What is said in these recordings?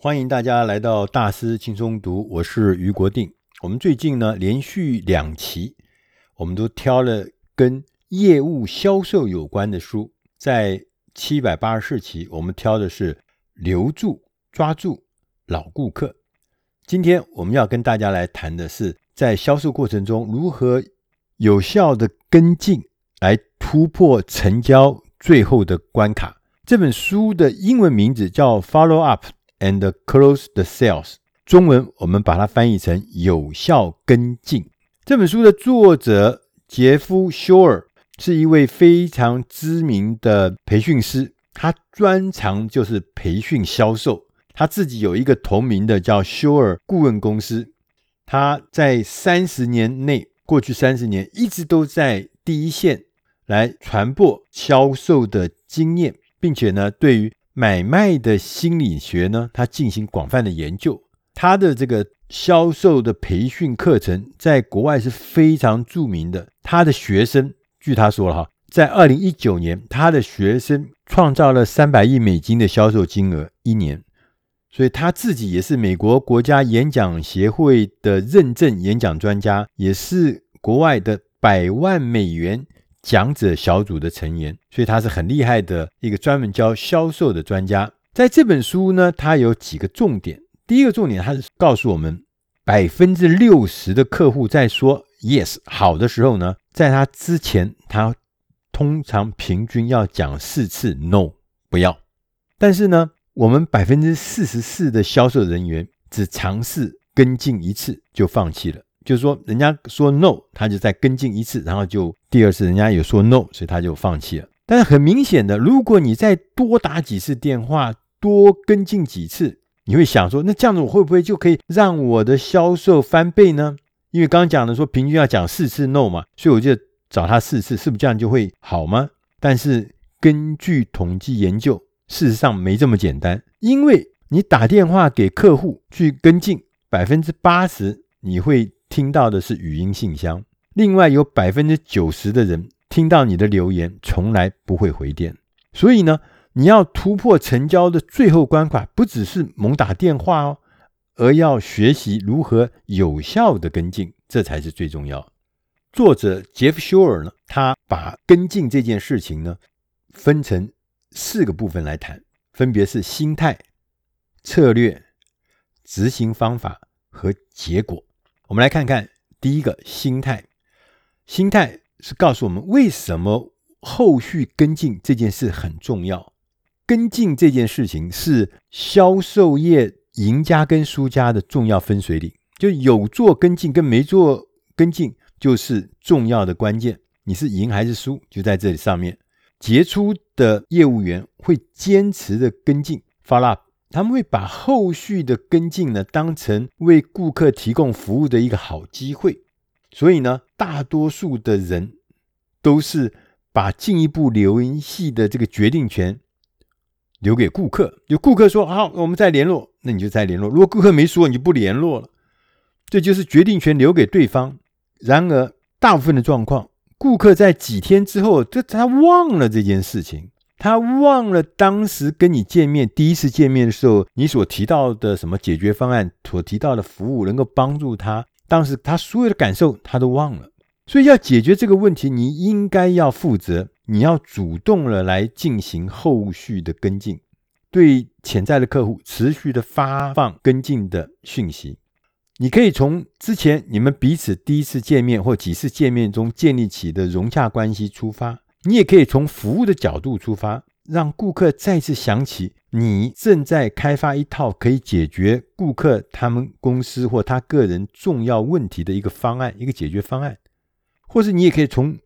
欢迎大家来到大师轻松读，我是余国定。我们最近呢，连续两期，我们都挑了跟业务销售有关的书。在七百八十四期，我们挑的是留住、抓住老顾客。今天我们要跟大家来谈的是，在销售过程中如何有效的跟进，来突破成交最后的关卡。这本书的英文名字叫《Follow Up and Close the Sales》，中文我们把它翻译成“有效跟进”。这本书的作者杰夫·休尔是一位非常知名的培训师，他专长就是培训销售。他自己有一个同名的叫休尔顾问公司。他在三十年内，过去三十年一直都在第一线来传播销售的经验，并且呢，对于买卖的心理学呢，他进行广泛的研究。他的这个销售的培训课程在国外是非常著名的。他的学生，据他说了哈，在二零一九年，他的学生创造了三百亿美金的销售金额一年。所以他自己也是美国国家演讲协会的认证演讲专家，也是国外的百万美元讲者小组的成员，所以他是很厉害的一个专门教销售的专家。在这本书呢，他有几个重点。第一个重点，他是告诉我们，百分之六十的客户在说 yes 好的时候呢，在他之前，他通常平均要讲四次 no 不要，但是呢。我们百分之四十四的销售人员只尝试跟进一次就放弃了，就是说人家说 no，他就再跟进一次，然后就第二次人家有说 no，所以他就放弃了。但是很明显的，如果你再多打几次电话，多跟进几次，你会想说，那这样子我会不会就可以让我的销售翻倍呢？因为刚刚讲的说平均要讲四次 no 嘛，所以我就找他四次，是不是这样就会好吗？但是根据统计研究。事实上没这么简单，因为你打电话给客户去跟进，百分之八十你会听到的是语音信箱，另外有百分之九十的人听到你的留言从来不会回电。所以呢，你要突破成交的最后关卡，不只是猛打电话哦，而要学习如何有效的跟进，这才是最重要。作者杰夫·休尔呢，他把跟进这件事情呢分成。四个部分来谈，分别是心态、策略、执行方法和结果。我们来看看第一个心态。心态是告诉我们为什么后续跟进这件事很重要。跟进这件事情是销售业赢家跟输家的重要分水岭，就有做跟进跟没做跟进就是重要的关键。你是赢还是输，就在这里上面。杰出的业务员会坚持的跟进 follow up，他们会把后续的跟进呢当成为顾客提供服务的一个好机会。所以呢，大多数的人都是把进一步联系的这个决定权留给顾客。有顾客说好，我们再联络，那你就再联络。如果顾客没说，你就不联络了。这就是决定权留给对方。然而，大部分的状况。顾客在几天之后，就他忘了这件事情，他忘了当时跟你见面第一次见面的时候，你所提到的什么解决方案，所提到的服务能够帮助他，当时他所有的感受他都忘了。所以要解决这个问题，你应该要负责，你要主动的来进行后续的跟进，对潜在的客户持续的发放跟进的讯息。你可以从之前你们彼此第一次见面或几次见面中建立起的融洽关系出发，你也可以从服务的角度出发，让顾客再次想起你正在开发一套可以解决顾客他们公司或他个人重要问题的一个方案，一个解决方案，或是你也可以从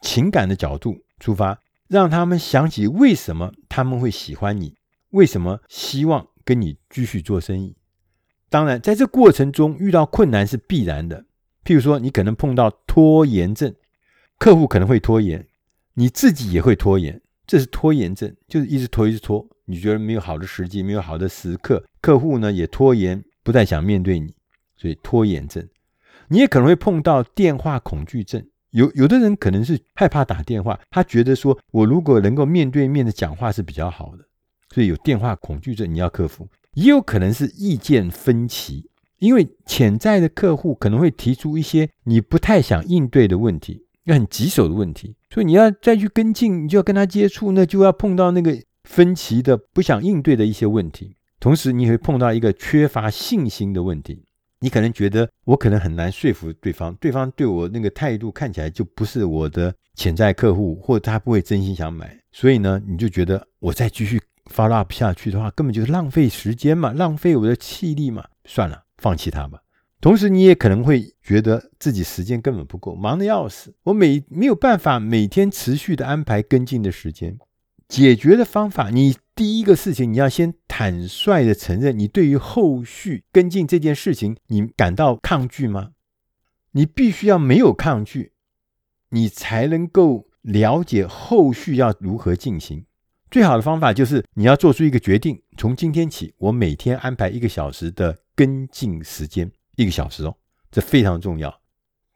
情感的角度出发，让他们想起为什么他们会喜欢你，为什么希望跟你继续做生意。当然，在这过程中遇到困难是必然的。譬如说，你可能碰到拖延症，客户可能会拖延，你自己也会拖延，这是拖延症，就是一直拖，一直拖。你觉得没有好的时机，没有好的时刻，客户呢也拖延，不太想面对你，所以拖延症。你也可能会碰到电话恐惧症，有有的人可能是害怕打电话，他觉得说我如果能够面对面的讲话是比较好的，所以有电话恐惧症，你要克服。也有可能是意见分歧，因为潜在的客户可能会提出一些你不太想应对的问题，很棘手的问题，所以你要再去跟进，你就要跟他接触，那就要碰到那个分歧的、不想应对的一些问题。同时，你会碰到一个缺乏信心的问题。你可能觉得我可能很难说服对方，对方对我那个态度看起来就不是我的潜在客户，或者他不会真心想买，所以呢，你就觉得我再继续 follow up 下去的话，根本就是浪费时间嘛，浪费我的气力嘛，算了，放弃它吧。同时，你也可能会觉得自己时间根本不够，忙得要死，我每没有办法每天持续的安排跟进的时间。解决的方法，你第一个事情，你要先坦率的承认，你对于后续跟进这件事情，你感到抗拒吗？你必须要没有抗拒，你才能够了解后续要如何进行。最好的方法就是你要做出一个决定，从今天起，我每天安排一个小时的跟进时间，一个小时哦，这非常重要。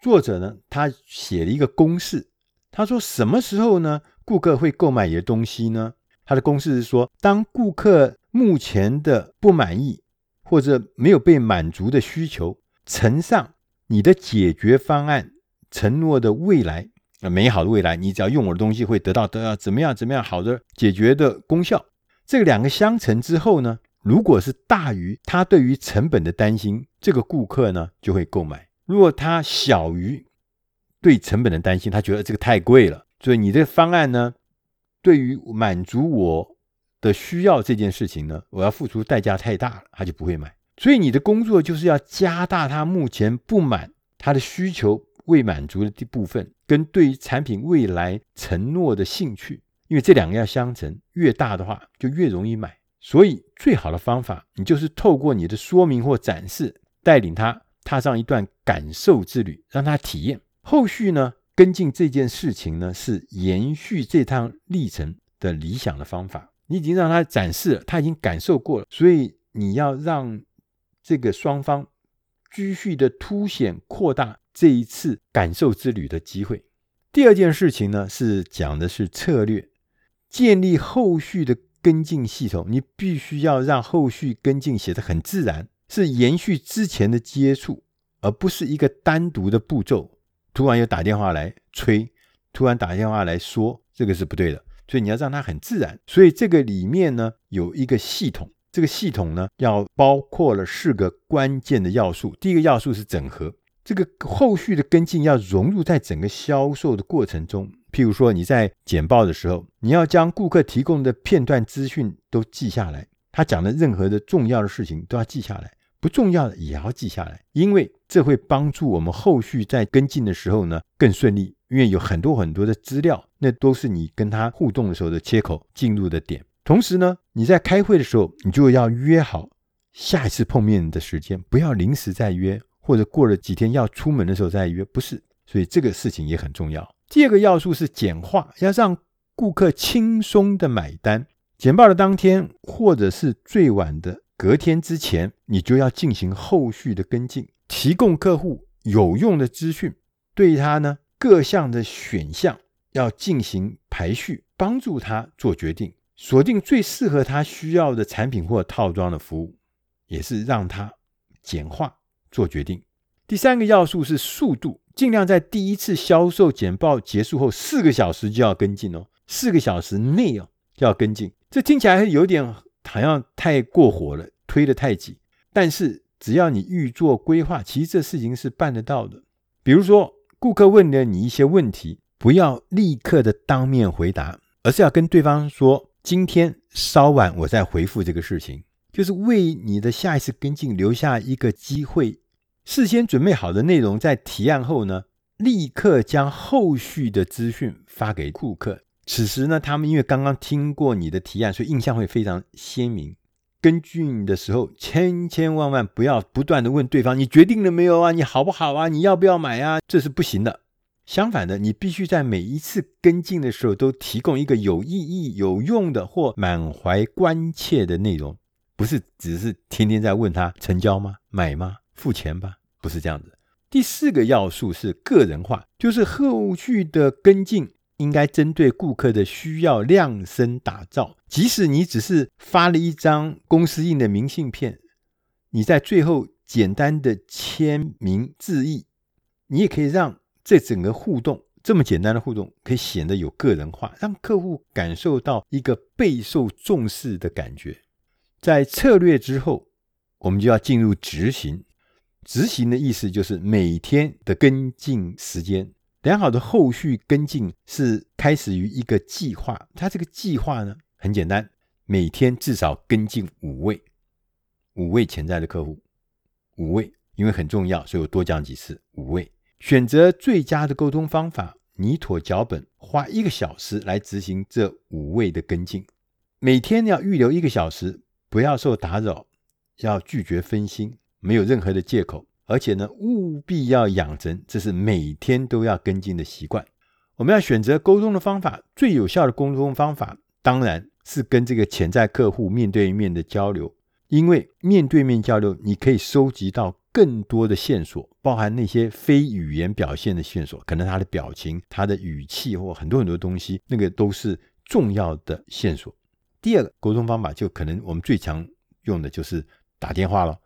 作者呢，他写了一个公式，他说什么时候呢？顾客会购买你的东西呢？他的公式是说，当顾客目前的不满意或者没有被满足的需求乘上你的解决方案承诺的未来，美好的未来，你只要用我的东西会得到得到怎么样怎么样好的解决的功效。这两个相乘之后呢，如果是大于他对于成本的担心，这个顾客呢就会购买；如果他小于对成本的担心，他觉得这个太贵了。所以你这个方案呢，对于满足我的需要这件事情呢，我要付出代价太大了，他就不会买。所以你的工作就是要加大他目前不满、他的需求未满足的部分，跟对于产品未来承诺的兴趣，因为这两个要相乘，越大的话就越容易买。所以最好的方法，你就是透过你的说明或展示，带领他踏上一段感受之旅，让他体验。后续呢？跟进这件事情呢，是延续这趟历程的理想的方法。你已经让他展示了，他已经感受过了，所以你要让这个双方继续的凸显、扩大这一次感受之旅的机会。第二件事情呢，是讲的是策略，建立后续的跟进系统。你必须要让后续跟进写得很自然，是延续之前的接触，而不是一个单独的步骤。突然又打电话来催，突然打电话来说，这个是不对的。所以你要让它很自然。所以这个里面呢，有一个系统，这个系统呢要包括了四个关键的要素。第一个要素是整合，这个后续的跟进要融入在整个销售的过程中。譬如说你在简报的时候，你要将顾客提供的片段资讯都记下来，他讲的任何的重要的事情都要记下来。不重要的也要记下来，因为这会帮助我们后续在跟进的时候呢更顺利。因为有很多很多的资料，那都是你跟他互动的时候的切口进入的点。同时呢，你在开会的时候，你就要约好下一次碰面的时间，不要临时再约，或者过了几天要出门的时候再约，不是。所以这个事情也很重要。第二个要素是简化，要让顾客轻松的买单。简报的当天，或者是最晚的。隔天之前，你就要进行后续的跟进，提供客户有用的资讯，对他呢各项的选项要进行排序，帮助他做决定，锁定最适合他需要的产品或套装的服务，也是让他简化做决定。第三个要素是速度，尽量在第一次销售简报结束后四个小时就要跟进哦，四个小时内哦就要跟进。这听起来有点。好像太过火了，推得太紧。但是只要你预做规划，其实这事情是办得到的。比如说，顾客问了你一些问题，不要立刻的当面回答，而是要跟对方说：“今天稍晚我再回复这个事情。”就是为你的下一次跟进留下一个机会。事先准备好的内容，在提案后呢，立刻将后续的资讯发给顾客。此时呢，他们因为刚刚听过你的提案，所以印象会非常鲜明。跟进的时候，千千万万不要不断的问对方：“你决定了没有啊？你好不好啊？你要不要买啊？”这是不行的。相反的，你必须在每一次跟进的时候都提供一个有意义、有用的或满怀关切的内容，不是只是天天在问他成交吗？买吗？付钱吧？不是这样子。第四个要素是个人化，就是后续的跟进。应该针对顾客的需要量身打造。即使你只是发了一张公司印的明信片，你在最后简单的签名致意，你也可以让这整个互动这么简单的互动，可以显得有个人化，让客户感受到一个备受重视的感觉。在策略之后，我们就要进入执行。执行的意思就是每天的跟进时间。良好的后续跟进是开始于一个计划。它这个计划呢，很简单，每天至少跟进五位，五位潜在的客户，五位，因为很重要，所以我多讲几次。五位，选择最佳的沟通方法，拟妥脚本，花一个小时来执行这五位的跟进。每天要预留一个小时，不要受打扰，要拒绝分心，没有任何的借口。而且呢，务必要养成这是每天都要跟进的习惯。我们要选择沟通的方法，最有效的沟通方法当然是跟这个潜在客户面对面的交流，因为面对面交流，你可以收集到更多的线索，包含那些非语言表现的线索，可能他的表情、他的语气或很多很多东西，那个都是重要的线索。第二个沟通方法，就可能我们最常用的就是打电话了。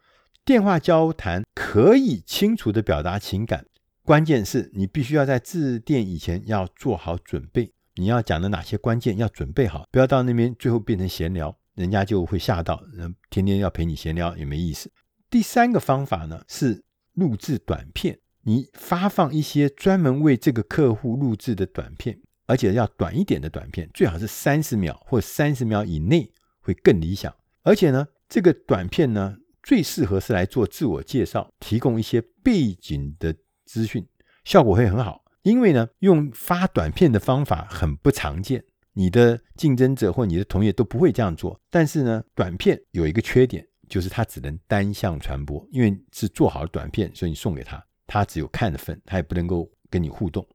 电话交谈可以清楚地表达情感，关键是你必须要在致电以前要做好准备。你要讲的哪些关键要准备好，不要到那边最后变成闲聊，人家就会吓到。人天天要陪你闲聊也没意思。第三个方法呢是录制短片，你发放一些专门为这个客户录制的短片，而且要短一点的短片，最好是三十秒或三十秒以内会更理想。而且呢，这个短片呢。最适合是来做自我介绍，提供一些背景的资讯，效果会很好。因为呢，用发短片的方法很不常见，你的竞争者或你的同业都不会这样做。但是呢，短片有一个缺点，就是它只能单向传播，因为是做好的短片，所以你送给他，他只有看的份，他也不能够跟你互动。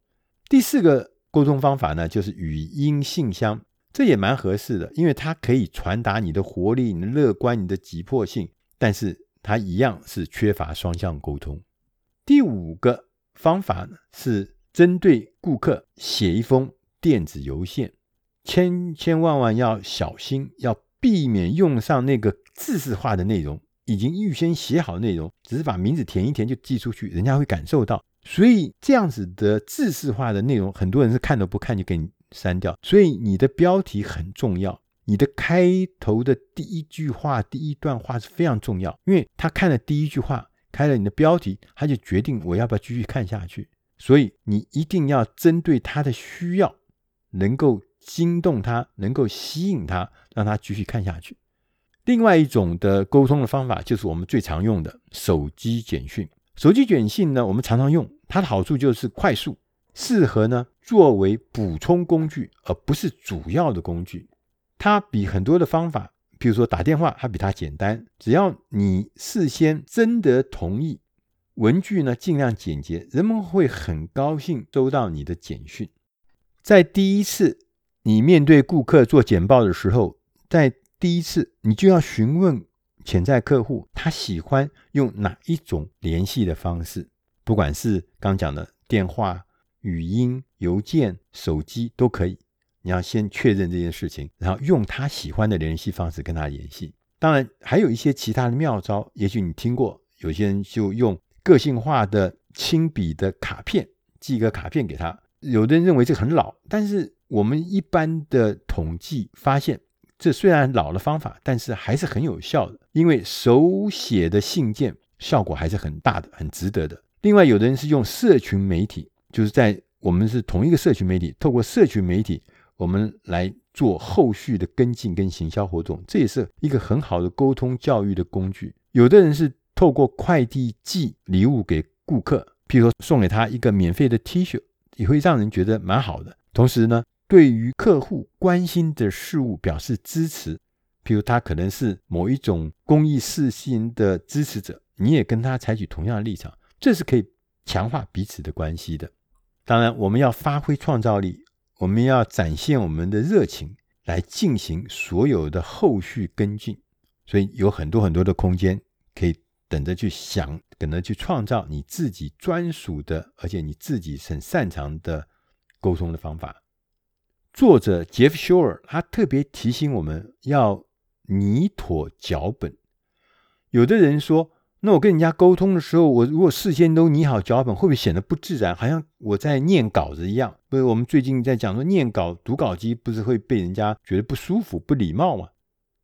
第四个沟通方法呢，就是语音信箱，这也蛮合适的，因为它可以传达你的活力、你的乐观、你的急迫性。但是它一样是缺乏双向沟通。第五个方法呢，是针对顾客写一封电子邮件，千千万万要小心，要避免用上那个字式化的内容，已经预先写好内容，只是把名字填一填就寄出去，人家会感受到。所以这样子的字式化的内容，很多人是看都不看就给你删掉。所以你的标题很重要。你的开头的第一句话、第一段话是非常重要，因为他看了第一句话，开了你的标题，他就决定我要不要继续看下去。所以你一定要针对他的需要，能够惊动他，能够吸引他，让他继续看下去。另外一种的沟通的方法，就是我们最常用的手机简讯。手机简讯呢，我们常常用，它的好处就是快速，适合呢作为补充工具，而不是主要的工具。它比很多的方法，比如说打电话，它比它简单。只要你事先征得同意，文具呢尽量简洁，人们会很高兴收到你的简讯。在第一次你面对顾客做简报的时候，在第一次你就要询问潜在客户，他喜欢用哪一种联系的方式，不管是刚讲的电话、语音、邮件、手机都可以。你要先确认这件事情，然后用他喜欢的联系方式跟他联系。当然，还有一些其他的妙招，也许你听过。有些人就用个性化的亲笔的卡片，寄个卡片给他。有的人认为这很老，但是我们一般的统计发现，这虽然老的方法，但是还是很有效的。因为手写的信件效果还是很大的，很值得的。另外，有的人是用社群媒体，就是在我们是同一个社群媒体，透过社群媒体。我们来做后续的跟进跟行销活动，这也是一个很好的沟通教育的工具。有的人是透过快递寄礼物给顾客，譬如说送给他一个免费的 T 恤，也会让人觉得蛮好的。同时呢，对于客户关心的事物表示支持，譬如他可能是某一种公益事情的支持者，你也跟他采取同样的立场，这是可以强化彼此的关系的。当然，我们要发挥创造力。我们要展现我们的热情来进行所有的后续跟进，所以有很多很多的空间可以等着去想，等着去创造你自己专属的，而且你自己很擅长的沟通的方法。作者杰夫·休尔他特别提醒我们要拟妥脚本。有的人说，那我跟人家沟通的时候，我如果事先都拟好脚本，会不会显得不自然，好像我在念稿子一样？不是，我们最近在讲说，念稿读稿机不是会被人家觉得不舒服、不礼貌吗？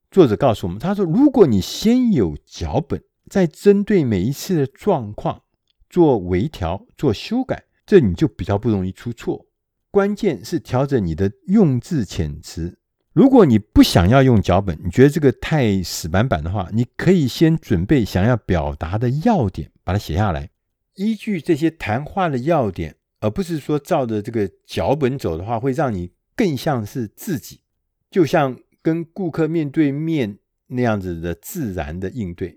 作者告诉我们，他说，如果你先有脚本，再针对每一次的状况做微调、做修改，这你就比较不容易出错。关键是调整你的用字遣词。如果你不想要用脚本，你觉得这个太死板板的话，你可以先准备想要表达的要点，把它写下来。依据这些谈话的要点，而不是说照着这个脚本走的话，会让你更像是自己，就像跟顾客面对面那样子的自然的应对。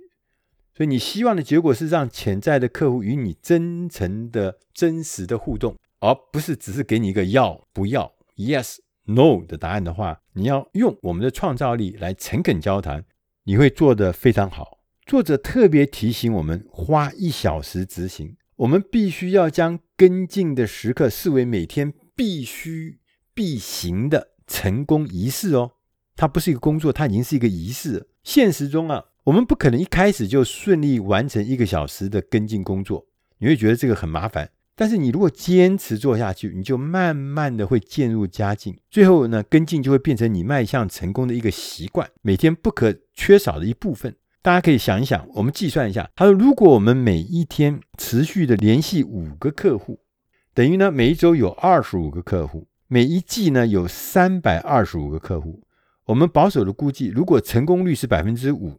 所以你希望的结果是让潜在的客户与你真诚的、真实的互动。而不是只是给你一个要不要 yes no 的答案的话，你要用我们的创造力来诚恳交谈，你会做得非常好。作者特别提醒我们，花一小时执行，我们必须要将跟进的时刻视为每天必须必行的成功仪式哦。它不是一个工作，它已经是一个仪式。现实中啊，我们不可能一开始就顺利完成一个小时的跟进工作，你会觉得这个很麻烦。但是你如果坚持做下去，你就慢慢的会渐入佳境，最后呢，跟进就会变成你迈向成功的一个习惯，每天不可缺少的一部分。大家可以想一想，我们计算一下，他说，如果我们每一天持续的联系五个客户，等于呢，每一周有二十五个客户，每一季呢有三百二十五个客户。我们保守的估计，如果成功率是百分之五，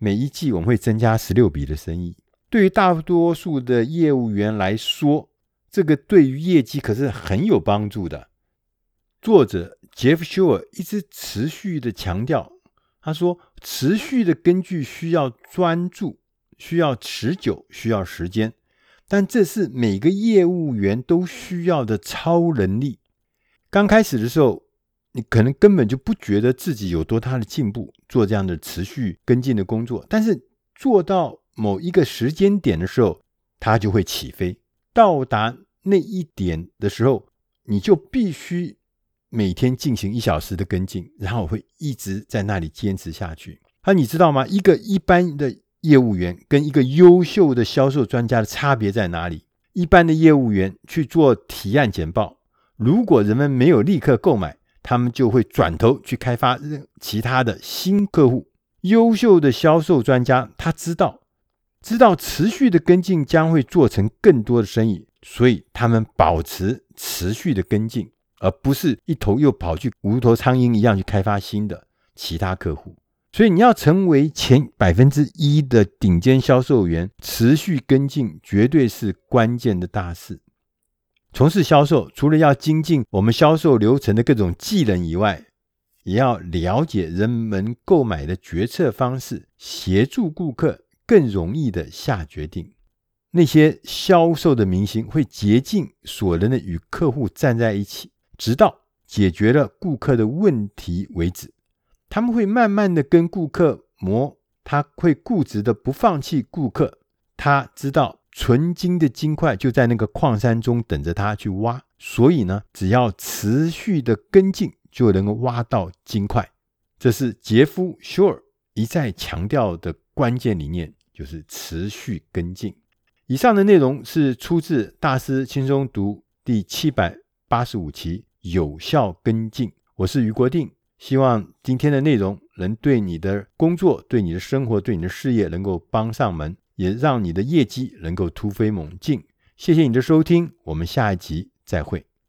每一季我们会增加十六笔的生意。对于大多数的业务员来说，这个对于业绩可是很有帮助的。作者杰夫·休尔一直持续的强调，他说：“持续的根据需要专注，需要持久，需要时间，但这是每个业务员都需要的超能力。刚开始的时候，你可能根本就不觉得自己有多大的进步，做这样的持续跟进的工作，但是做到。”某一个时间点的时候，它就会起飞。到达那一点的时候，你就必须每天进行一小时的跟进，然后会一直在那里坚持下去。啊，你知道吗？一个一般的业务员跟一个优秀的销售专家的差别在哪里？一般的业务员去做提案简报，如果人们没有立刻购买，他们就会转头去开发其他的新客户。优秀的销售专家，他知道。知道持续的跟进将会做成更多的生意，所以他们保持持续的跟进，而不是一头又跑去无头苍蝇一样去开发新的其他客户。所以你要成为前百分之一的顶尖销售员，持续跟进绝对是关键的大事。从事销售，除了要精进我们销售流程的各种技能以外，也要了解人们购买的决策方式，协助顾客。更容易的下决定。那些销售的明星会竭尽所能的与客户站在一起，直到解决了顾客的问题为止。他们会慢慢的跟顾客磨，他会固执的不放弃顾客。他知道纯金的金块就在那个矿山中等着他去挖，所以呢，只要持续的跟进，就能够挖到金块。这是杰夫·休尔一再强调的。关键理念就是持续跟进。以上的内容是出自《大师轻松读》第七百八十五期“有效跟进”。我是于国定，希望今天的内容能对你的工作、对你的生活、对你的事业能够帮上门，也让你的业绩能够突飞猛进。谢谢你的收听，我们下一集再会。